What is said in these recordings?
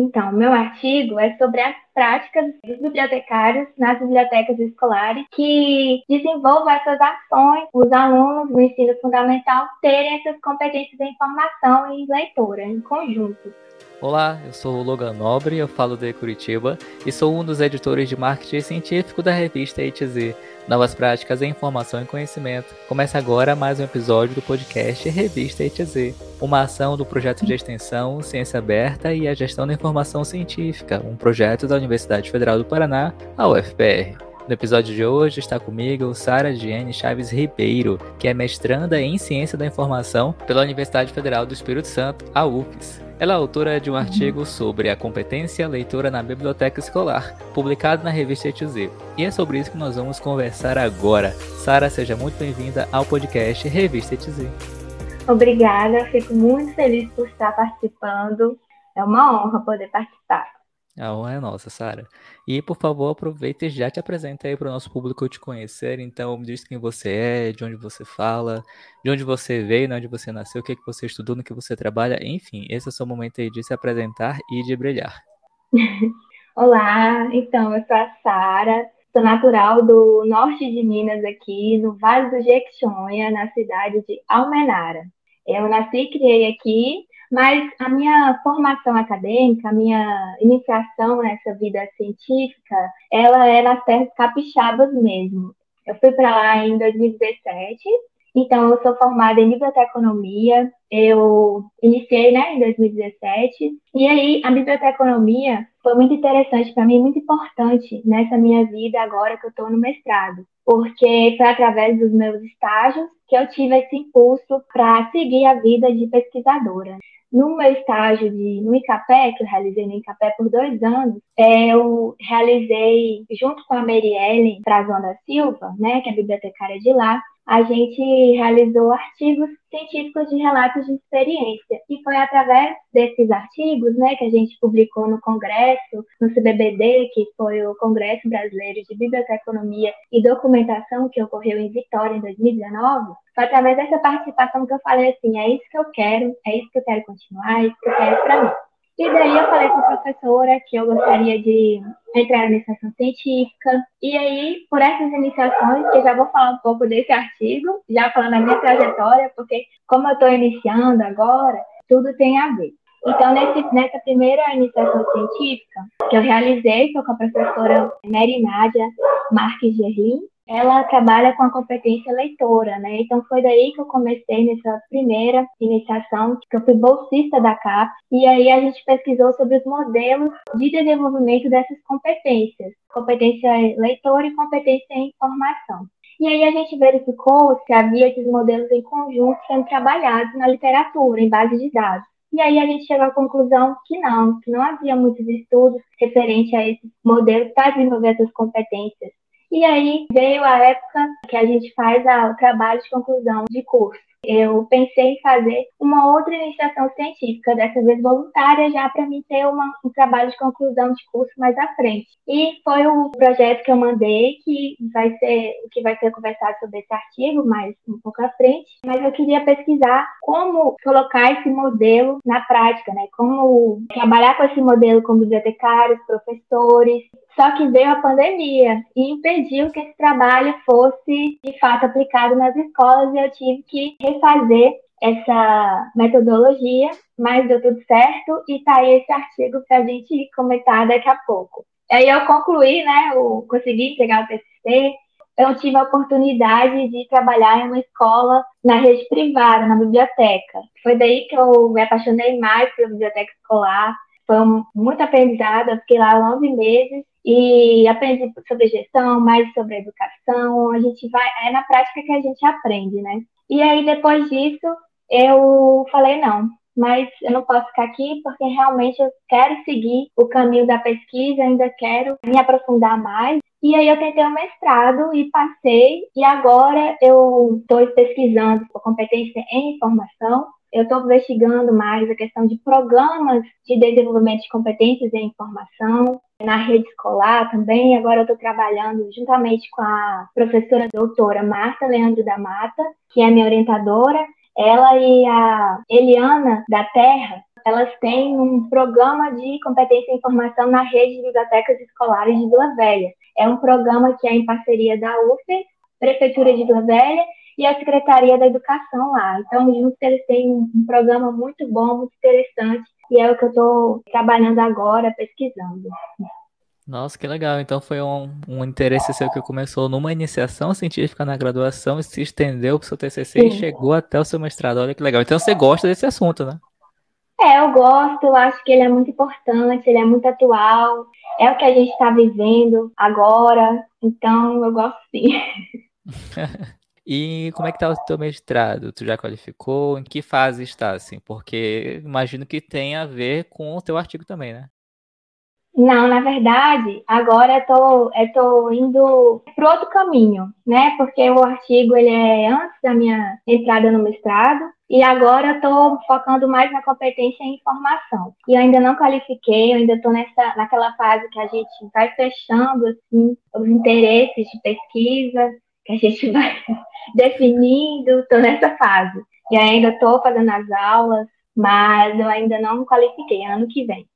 Então, meu artigo é sobre as práticas dos bibliotecários nas bibliotecas escolares que desenvolvam essas ações, os alunos do ensino fundamental terem essas competências em informação e leitura em conjunto. Olá, eu sou o Logan Nobre, eu falo de Curitiba e sou um dos editores de marketing científico da revista ITZ, Novas Práticas em Informação e Conhecimento. Começa agora mais um episódio do podcast Revista ITZ, uma ação do projeto de extensão Ciência Aberta e a Gestão da Informação Científica, um projeto da Universidade Federal do Paraná, a UFPR. No episódio de hoje está comigo Sara Diane Chaves Ribeiro, que é mestranda em Ciência da Informação pela Universidade Federal do Espírito Santo, a UFES. Ela é autora de um artigo sobre a competência leitora na biblioteca escolar, publicado na revista ETZ. E é sobre isso que nós vamos conversar agora. Sara, seja muito bem-vinda ao podcast Revista ETZ. Obrigada, fico muito feliz por estar participando. É uma honra poder participar. A honra é nossa, Sara. E, por favor, aproveita e já te apresenta aí para o nosso público te conhecer. Então, me diz quem você é, de onde você fala, de onde você veio, de onde você nasceu, o que, é que você estudou, no que você trabalha. Enfim, esse é o seu momento aí de se apresentar e de brilhar. Olá, então, eu sou a Sara, sou natural do norte de Minas, aqui no Vale do Jequitinhonha, na cidade de Almenara. Eu nasci e criei aqui, mas a minha formação acadêmica, a minha iniciação nessa vida científica, ela é nas terras capixabas mesmo. Eu fui para lá em 2017, então eu sou formada em biblioteconomia, eu iniciei né, em 2017, e aí a biblioteconomia foi muito interessante para mim, muito importante nessa minha vida agora que eu estou no mestrado, porque foi através dos meus estágios que eu tive esse impulso para seguir a vida de pesquisadora. No meu estágio de, no ICAPé, que eu realizei no ICAPé por dois anos, é, eu realizei, junto com a Marielle Frazão da Silva, né, que é bibliotecária de lá, a gente realizou artigos científicos de relatos de experiência. E foi através desses artigos né, que a gente publicou no Congresso, no CBBD, que foi o Congresso Brasileiro de Biblioteconomia e Documentação, que ocorreu em Vitória em 2019. Foi através dessa participação que eu falei assim: é isso que eu quero, é isso que eu quero continuar, é isso que eu quero para mim. E daí eu falei com a professora que eu gostaria de entrar na iniciação científica. E aí, por essas iniciações, eu já vou falar um pouco desse artigo, já falando da minha trajetória, porque como eu estou iniciando agora, tudo tem a ver. Então, nesse, nessa primeira iniciação científica que eu realizei, foi com a professora Mary Nádia Marques Gerlin, ela trabalha com a competência leitora, né? Então foi daí que eu comecei nessa primeira iniciação, que eu fui bolsista da CAP, e aí a gente pesquisou sobre os modelos de desenvolvimento dessas competências, competência leitora e competência em informação. E aí a gente verificou se havia esses modelos em conjunto sendo trabalhados na literatura, em base de dados. E aí a gente chegou à conclusão que não, que não havia muitos estudos referentes a esses modelos para desenvolver essas competências. E aí veio a época que a gente faz o trabalho de conclusão de curso eu pensei em fazer uma outra iniciação científica, dessa vez voluntária, já para mim ter uma, um trabalho de conclusão de curso mais à frente. E foi o projeto que eu mandei, que vai ser que vai ser conversado sobre esse artigo mais um pouco à frente. Mas eu queria pesquisar como colocar esse modelo na prática, né? Como trabalhar com esse modelo com bibliotecários, professores, só que veio a pandemia e impediu que esse trabalho fosse de fato aplicado nas escolas e eu tive que refazer essa metodologia, mas deu tudo certo e tá aí esse artigo para a gente comentar daqui a pouco. Aí eu concluí, né, eu consegui entregar o TCC, eu tive a oportunidade de trabalhar em uma escola na rede privada, na biblioteca. Foi daí que eu me apaixonei mais pela biblioteca escolar, foi muito aprendizado, eu fiquei lá 11 meses e aprendi sobre gestão, mais sobre educação. A gente vai, é na prática que a gente aprende, né? E aí depois disso, eu falei não, mas eu não posso ficar aqui porque realmente eu quero seguir o caminho da pesquisa, ainda quero me aprofundar mais. E aí eu tentei o um mestrado e passei, e agora eu estou pesquisando por competência em informação eu estou investigando mais a questão de programas de desenvolvimento de competências em informação na rede escolar também. Agora eu estou trabalhando juntamente com a professora doutora Marta Leandro da Mata, que é minha orientadora. ela e a Eliana da Terra, elas têm um programa de competência em informação na rede de bibliotecas escolares de Vila Velha. É um programa que é em parceria da UFES, Prefeitura de Vila Velha e a Secretaria da Educação lá. Então, juntos eles têm um programa muito bom, muito interessante, e é o que eu estou trabalhando agora, pesquisando. Nossa, que legal. Então foi um, um interesse seu que começou numa iniciação científica na graduação e se estendeu para o seu TCC Sim. e chegou até o seu mestrado. Olha que legal. Então você gosta desse assunto, né? É, eu gosto, eu acho que ele é muito importante, ele é muito atual, é o que a gente está vivendo agora, então eu gosto sim. E como é que tá o teu mestrado? Tu já qualificou? Em que fase está, assim? Porque imagino que tem a ver com o teu artigo também, né? Não, na verdade, agora eu tô, eu tô indo para outro caminho, né? Porque o artigo ele é antes da minha entrada no mestrado e agora eu tô focando mais na competência em informação. E eu ainda não qualifiquei, eu ainda estou nessa naquela fase que a gente vai fechando assim os interesses de pesquisa, que a gente vai definindo, estou nessa fase. E ainda estou fazendo as aulas, mas eu ainda não me qualifiquei, ano que vem.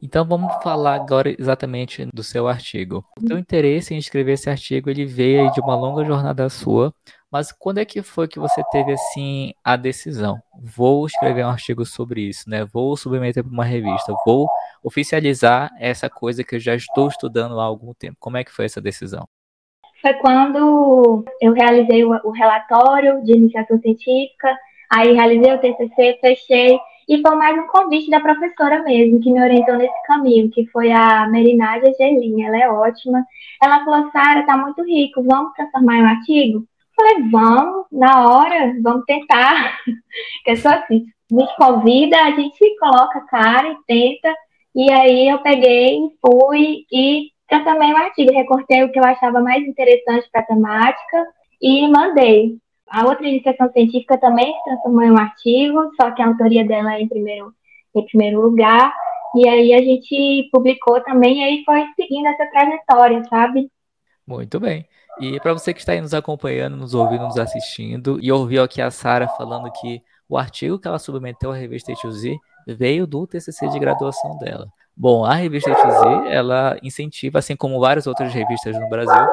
Então vamos falar agora exatamente do seu artigo. O seu interesse em escrever esse artigo, ele veio de uma longa jornada sua, mas quando é que foi que você teve assim a decisão? Vou escrever um artigo sobre isso, né? Vou submeter para uma revista, vou oficializar essa coisa que eu já estou estudando há algum tempo. Como é que foi essa decisão? Foi quando eu realizei o, o relatório de iniciação científica, aí realizei o TCC, fechei, e foi mais um convite da professora mesmo, que me orientou nesse caminho, que foi a Merinádia Gelinha, ela é ótima. Ela falou, Sara, tá muito rico, vamos transformar em um artigo? Eu falei, vamos, na hora, vamos tentar. que é só assim, me convida, a gente coloca cara e tenta, e aí eu peguei, fui e transformei um artigo, recortei o que eu achava mais interessante para a temática e mandei. A outra iniciação científica também se transformou em um artigo, só que a autoria dela é em primeiro, em primeiro lugar. E aí a gente publicou também, e aí foi seguindo essa trajetória, sabe? Muito bem. E para você que está aí nos acompanhando, nos ouvindo, nos assistindo, e ouviu aqui a Sara falando que o artigo que ela submeteu à revista H2Z veio do TCC de graduação dela. Bom, a revista XZ, ela incentiva, assim como várias outras revistas no Brasil,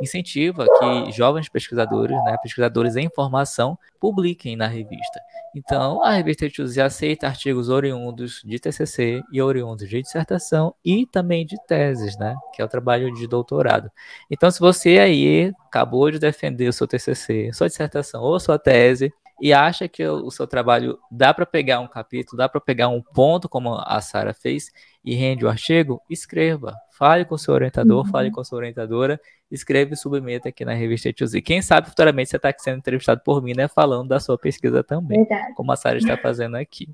incentiva que jovens pesquisadores, né, pesquisadores em formação, publiquem na revista. Então, a revista XZ aceita artigos oriundos de TCC e oriundos de dissertação e também de teses, né, que é o trabalho de doutorado. Então, se você aí acabou de defender o seu TCC, sua dissertação ou sua tese, e acha que o seu trabalho dá para pegar um capítulo, dá para pegar um ponto, como a Sara fez, e rende o artigo, escreva. Fale com o seu orientador, uhum. fale com a sua orientadora, escreva e submeta aqui na revista E Quem sabe futuramente você está sendo entrevistado por mim, né? Falando da sua pesquisa também, Verdade. como a Sara está fazendo aqui.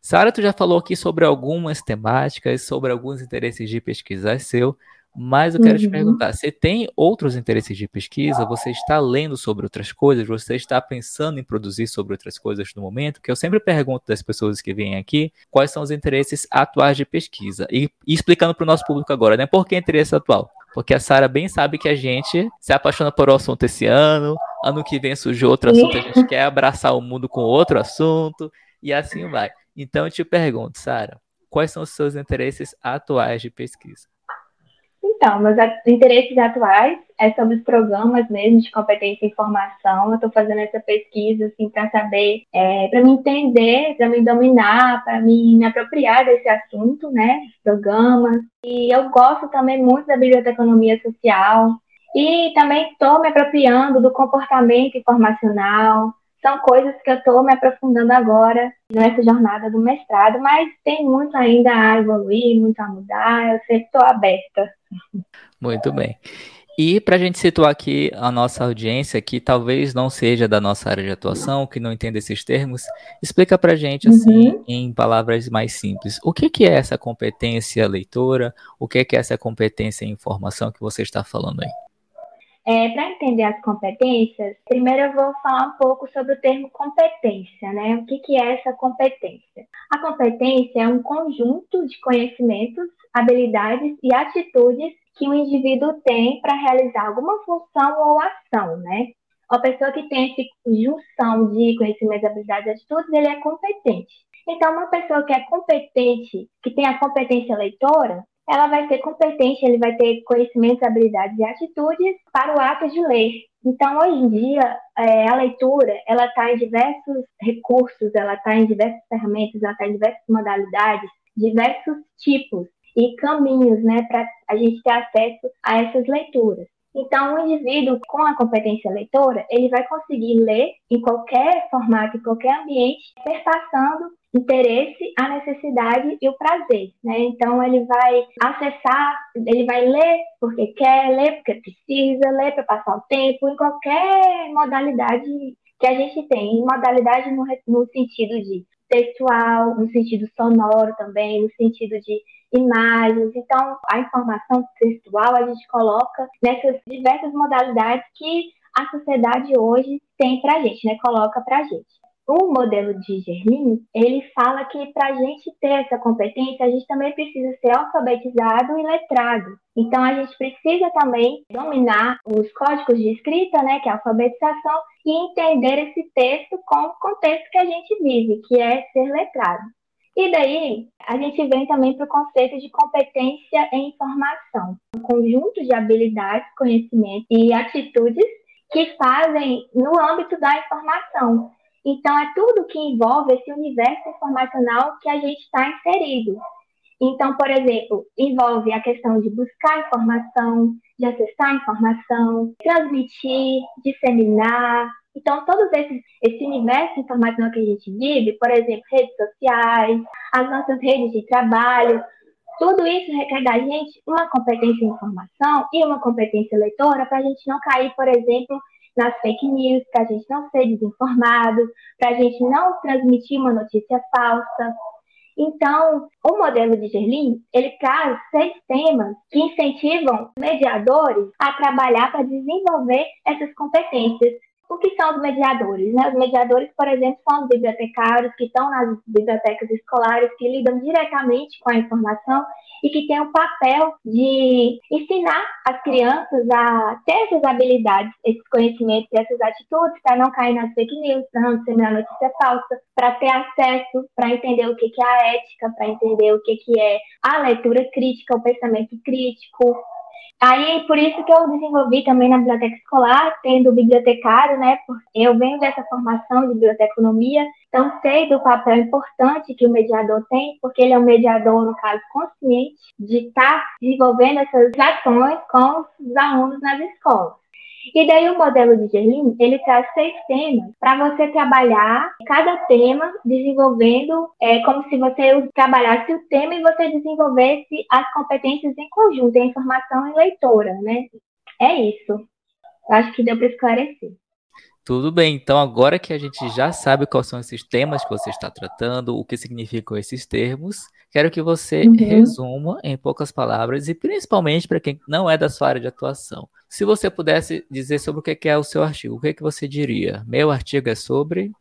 Sara, tu já falou aqui sobre algumas temáticas, sobre alguns interesses de pesquisa seu. Mas eu quero uhum. te perguntar: você tem outros interesses de pesquisa? Você está lendo sobre outras coisas? Você está pensando em produzir sobre outras coisas no momento? Que eu sempre pergunto das pessoas que vêm aqui quais são os interesses atuais de pesquisa. E, e explicando para o nosso público agora, né? Por que interesse atual? Porque a Sara bem sabe que a gente se apaixona por um assunto esse ano, ano que vem surge outro assunto, a gente quer abraçar o mundo com outro assunto, e assim vai. Então eu te pergunto, Sara, quais são os seus interesses atuais de pesquisa? Então, meus interesses atuais é sobre os programas mesmo de competência e informação. Eu estou fazendo essa pesquisa assim para saber, é, para me entender, para me dominar, para me, me apropriar desse assunto, né? Programas. E eu gosto também muito da biblioteconomia social. E também estou me apropriando do comportamento informacional, são coisas que eu estou me aprofundando agora nessa jornada do mestrado, mas tem muito ainda a evoluir, muito a mudar, eu sempre estou aberta. Muito bem. E para a gente situar aqui a nossa audiência, que talvez não seja da nossa área de atuação, que não entenda esses termos, explica para a gente, assim, uhum. em palavras mais simples, o que, que é essa competência leitora, o que, que é essa competência em informação que você está falando aí? É, Para entender as competências, primeiro eu vou falar um pouco sobre o termo competência, né? O que, que é essa competência? A competência é um conjunto de conhecimentos, habilidades e atitudes que o indivíduo tem para realizar alguma função ou ação, né? uma pessoa que tem essa junção de conhecimentos, habilidades e atitudes, ele é competente. Então, uma pessoa que é competente, que tem a competência leitora, ela vai ser competente, ele vai ter conhecimentos, habilidades e atitudes para o ato de ler. Então, hoje em dia, é, a leitura, ela está em diversos recursos, ela está em diversas ferramentas, ela está em diversas modalidades, diversos tipos e caminhos, né, para a gente ter acesso a essas leituras. Então, o indivíduo com a competência leitora, ele vai conseguir ler em qualquer formato, em qualquer ambiente, perpassando interesse, a necessidade e o prazer, né? Então ele vai acessar, ele vai ler porque quer, ler porque precisa, ler para passar o tempo, em qualquer modalidade que a gente tem, modalidade no, no sentido de textual, no sentido sonoro também, no sentido de imagens. Então, a informação textual a gente coloca nessas diversas modalidades que a sociedade hoje tem para gente, né? Coloca para gente o modelo de Gerlin, ele fala que para a gente ter essa competência, a gente também precisa ser alfabetizado e letrado. Então, a gente precisa também dominar os códigos de escrita, né, que é a alfabetização, e entender esse texto com o contexto que a gente vive, que é ser letrado. E daí, a gente vem também para o conceito de competência em informação, um conjunto de habilidades, conhecimentos e atitudes que fazem no âmbito da informação. Então, é tudo que envolve esse universo informacional que a gente está inserido. Então, por exemplo, envolve a questão de buscar informação, de acessar informação, transmitir, disseminar. Então, todos esses, esse universo informacional que a gente vive, por exemplo, redes sociais, as nossas redes de trabalho, tudo isso requer da gente uma competência em informação e uma competência leitora para a gente não cair, por exemplo, nas fake news, para a gente não ser desinformado, para a gente não transmitir uma notícia falsa. Então, o modelo de Gerlin, ele traz seis temas que incentivam mediadores a trabalhar para desenvolver essas competências o que são os mediadores? Né? Os mediadores, por exemplo, são os bibliotecários que estão nas bibliotecas escolares, que lidam diretamente com a informação e que têm o papel de ensinar as crianças a ter essas habilidades, esses conhecimentos e essas atitudes para não cair nas fake news, para não disseminar notícia falsa, para ter acesso, para entender o que é a ética, para entender o que é a leitura crítica, o pensamento crítico, Aí, por isso que eu desenvolvi também na biblioteca escolar, tendo bibliotecário, né? Eu venho dessa formação de biblioteconomia, então sei do papel importante que o mediador tem, porque ele é um mediador, no caso, consciente de estar desenvolvendo essas ações com os alunos nas escolas. E daí o modelo de Gerlin, ele traz seis temas para você trabalhar cada tema desenvolvendo, é como se você trabalhasse o tema e você desenvolvesse as competências em conjunto, a informação e leitora, né? É isso. Acho que deu para esclarecer. Tudo bem, então agora que a gente já sabe quais são esses temas que você está tratando, o que significam esses termos, quero que você uhum. resuma em poucas palavras e principalmente para quem não é da sua área de atuação. Se você pudesse dizer sobre o que é o seu artigo, o que, é que você diria? Meu artigo é sobre.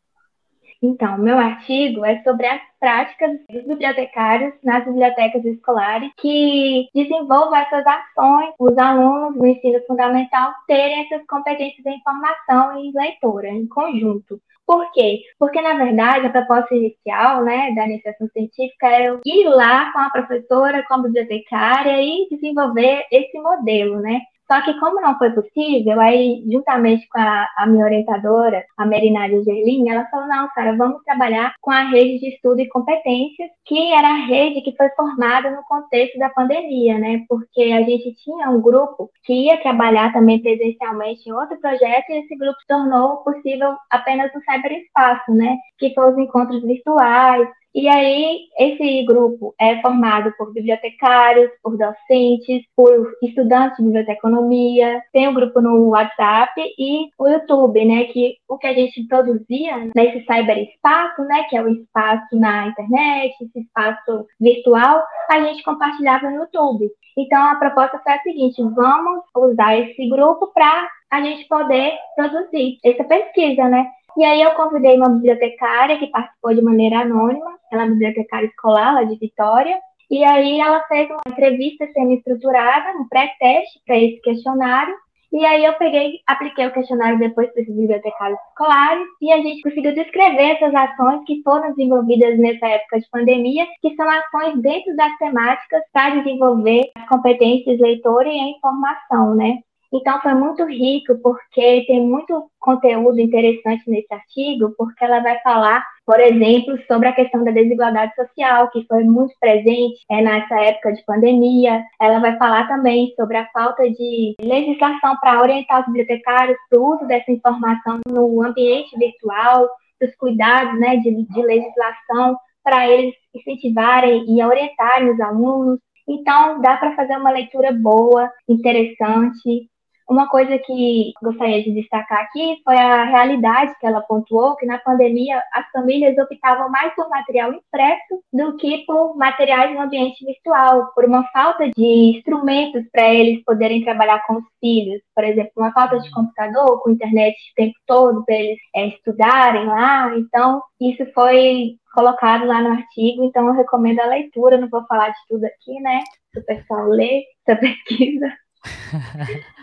Então, meu artigo é sobre as práticas dos bibliotecários nas bibliotecas escolares que desenvolvam essas ações, os alunos do ensino fundamental terem essas competências de informação e leitura em conjunto. Por quê? Porque, na verdade, a proposta inicial né, da iniciação científica era ir lá com a professora, com a bibliotecária e desenvolver esse modelo, né? Só que como não foi possível, aí juntamente com a, a minha orientadora, a Merinária Gerlin, ela falou, não, Sara, vamos trabalhar com a rede de estudo e competências, que era a rede que foi formada no contexto da pandemia, né? Porque a gente tinha um grupo que ia trabalhar também presencialmente em outro projeto e esse grupo tornou possível apenas no cyberespaço, né? Que foram os encontros virtuais, e aí, esse grupo é formado por bibliotecários, por docentes, por estudantes de biblioteconomia, tem um grupo no WhatsApp e o YouTube, né, que o que a gente produzia nesse cyberespaço, né, que é o espaço na internet, esse espaço virtual, a gente compartilhava no YouTube. Então, a proposta foi a seguinte, vamos usar esse grupo para a gente poder produzir essa pesquisa, né? E aí eu convidei uma bibliotecária que participou de maneira anônima, ela é bibliotecária escolar lá de Vitória, e aí ela fez uma entrevista semi-estruturada, um pré-teste para esse questionário, E aí eu peguei, apliquei o questionário depois para esses bibliotecários escolares e a gente conseguiu descrever essas ações que foram desenvolvidas nessa época de pandemia, que são ações dentro das temáticas para desenvolver as competências leitora e a informação, né? Então foi muito rico porque tem muito conteúdo interessante nesse artigo, porque ela vai falar, por exemplo, sobre a questão da desigualdade social, que foi muito presente é, nessa época de pandemia. Ela vai falar também sobre a falta de legislação para orientar os bibliotecários para o uso dessa informação no ambiente virtual, dos cuidados né, de, de legislação para eles incentivarem e orientarem os alunos. Então, dá para fazer uma leitura boa, interessante, uma coisa que gostaria de destacar aqui foi a realidade que ela pontuou, que na pandemia as famílias optavam mais por material impresso do que por materiais no ambiente virtual, por uma falta de instrumentos para eles poderem trabalhar com os filhos. Por exemplo, uma falta de computador com internet o tempo todo para eles é, estudarem lá. Então, isso foi colocado lá no artigo, então eu recomendo a leitura, não vou falar de tudo aqui, né? Se o pessoal ler essa pesquisa.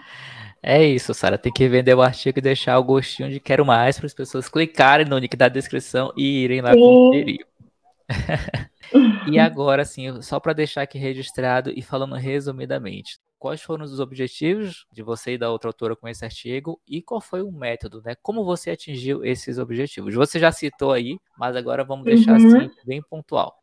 É isso, Sara. Tem que vender o artigo e deixar o gostinho de quero mais para as pessoas clicarem no link da descrição e irem lá conferir. e agora, sim, só para deixar aqui registrado e falando resumidamente, quais foram os objetivos de você e da outra autora com esse artigo e qual foi o método, né? Como você atingiu esses objetivos? Você já citou aí, mas agora vamos deixar uhum. assim bem pontual.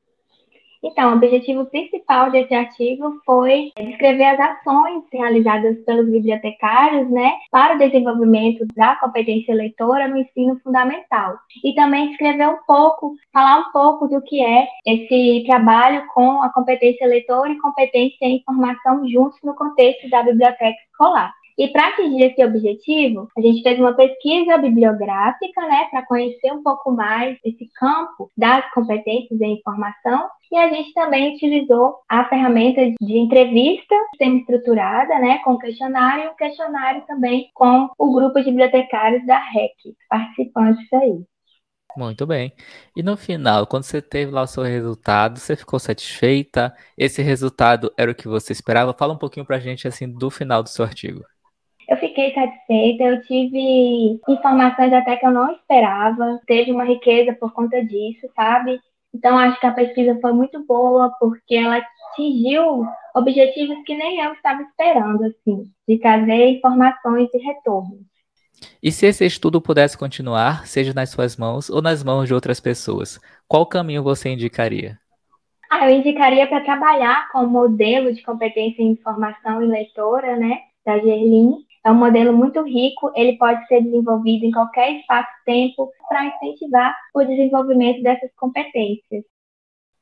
Então, o objetivo principal desse artigo foi descrever as ações realizadas pelos bibliotecários, né, para o desenvolvimento da competência leitora no ensino fundamental. E também descrever um pouco, falar um pouco do que é esse trabalho com a competência leitora e competência em informação juntos no contexto da biblioteca escolar. E para atingir esse objetivo, a gente fez uma pesquisa bibliográfica, né, para conhecer um pouco mais esse campo das competências em informação. E a gente também utilizou a ferramenta de entrevista semi-estruturada, né, com questionário, e um questionário também com o grupo de bibliotecários da REC, participantes aí. Muito bem. E no final, quando você teve lá o seu resultado, você ficou satisfeita? Esse resultado era o que você esperava? Fala um pouquinho pra gente assim do final do seu artigo. Eu fiquei satisfeita, eu tive informações até que eu não esperava, teve uma riqueza por conta disso, sabe? Então acho que a pesquisa foi muito boa porque ela atingiu objetivos que nem eu estava esperando, assim, de trazer informações e retornos. E se esse estudo pudesse continuar, seja nas suas mãos ou nas mãos de outras pessoas, qual caminho você indicaria? Ah, eu indicaria para trabalhar com o modelo de competência em informação e leitora, né, da Gerlin, é um modelo muito rico, ele pode ser desenvolvido em qualquer espaço-tempo para incentivar o desenvolvimento dessas competências.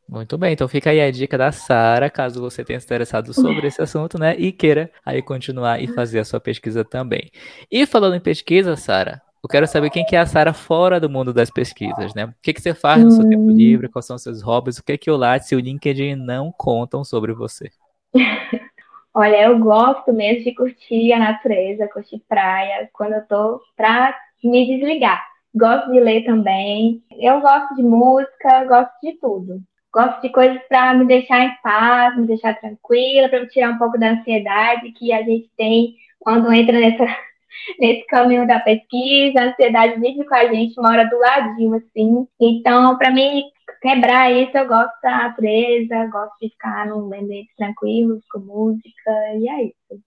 Muito bem, então fica aí a dica da Sara, caso você tenha se interessado sobre esse assunto, né? E queira aí continuar e fazer a sua pesquisa também. E falando em pesquisa, Sara, eu quero saber quem que é a Sara fora do mundo das pesquisas, né? O que, que você faz no seu tempo hum. livre, quais são os seus hobbies, o que, que o Lattes e o LinkedIn não contam sobre você? Olha, eu gosto mesmo de curtir a natureza, curtir praia, quando eu tô pra me desligar. Gosto de ler também. Eu gosto de música, gosto de tudo. Gosto de coisas para me deixar em paz, me deixar tranquila, para me tirar um pouco da ansiedade que a gente tem quando entra nessa, nesse caminho da pesquisa. A ansiedade vive com a gente, mora do ladinho, assim. Então, para mim, quebrar isso, eu gosto da natureza, gosto de ficar num ambiente tranquilo, com música, e é isso.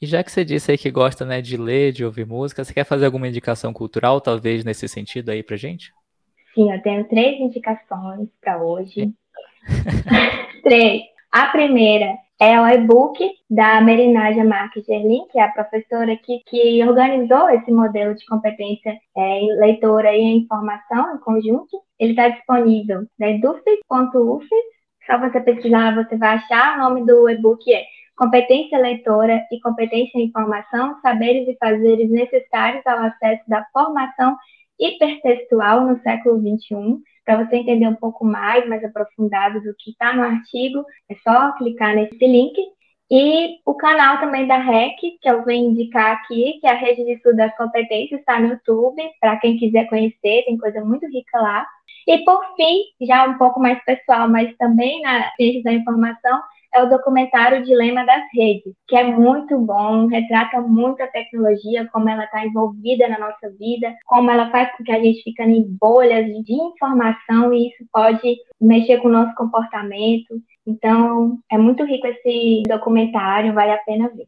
E já que você disse aí que gosta né, de ler, de ouvir música, você quer fazer alguma indicação cultural, talvez, nesse sentido aí pra gente? Sim, eu tenho três indicações para hoje. três. A primeira é o e-book da Merinágia Marques Gerlin, que é a professora que, que organizou esse modelo de competência é, leitora e informação em conjunto. Ele está disponível na edufes.ufes. Só você pesquisar, você vai achar. O nome do e-book é Competência Leitora e Competência em Informação, Saberes e Fazeres Necessários ao Acesso da Formação Hipertextual no Século XXI para você entender um pouco mais, mais aprofundado do que está no artigo, é só clicar nesse link. E o canal também da REC, que eu venho indicar aqui, que é a Rede de Estudo das Competências, está no YouTube, para quem quiser conhecer, tem coisa muito rica lá. E por fim, já um pouco mais pessoal, mas também na ciência da informação, é o documentário Dilema das Redes, que é muito bom, retrata muito a tecnologia, como ela está envolvida na nossa vida, como ela faz com que a gente fique em bolhas de informação e isso pode mexer com o nosso comportamento. Então, é muito rico esse documentário, vale a pena ver.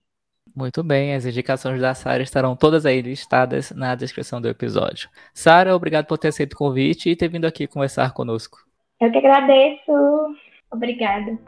Muito bem, as indicações da Sara estarão todas aí listadas na descrição do episódio. Sara, obrigado por ter aceito o convite e ter vindo aqui conversar conosco. Eu que agradeço. Obrigada.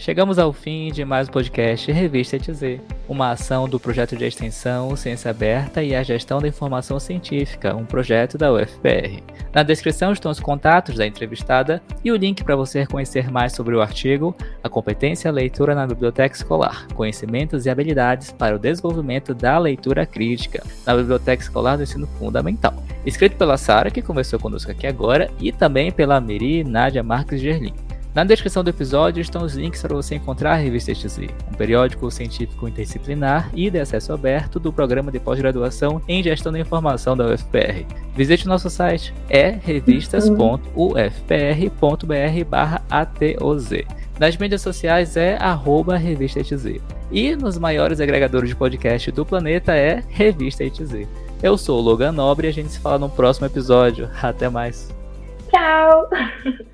Chegamos ao fim de mais um podcast Revista ETZ, uma ação do projeto de extensão Ciência Aberta e a Gestão da Informação Científica, um projeto da UFPR. Na descrição estão os contatos da entrevistada e o link para você conhecer mais sobre o artigo A competência leitura na biblioteca escolar: conhecimentos e habilidades para o desenvolvimento da leitura crítica na biblioteca escolar do ensino fundamental. Escrito pela Sara, que conversou conosco aqui agora, e também pela Miri Nádia Marques Gerlin. Na descrição do episódio estão os links para você encontrar a Revista XZ, um periódico científico interdisciplinar e de acesso aberto do programa de pós-graduação em Gestão da Informação da UFPR. Visite nosso site, é revistas.ufpr.br/atoz. Nas mídias sociais é arroba Revista. E nos maiores agregadores de podcast do planeta é Revista XZ. Eu sou o Logan Nobre e a gente se fala no próximo episódio. Até mais. Tchau!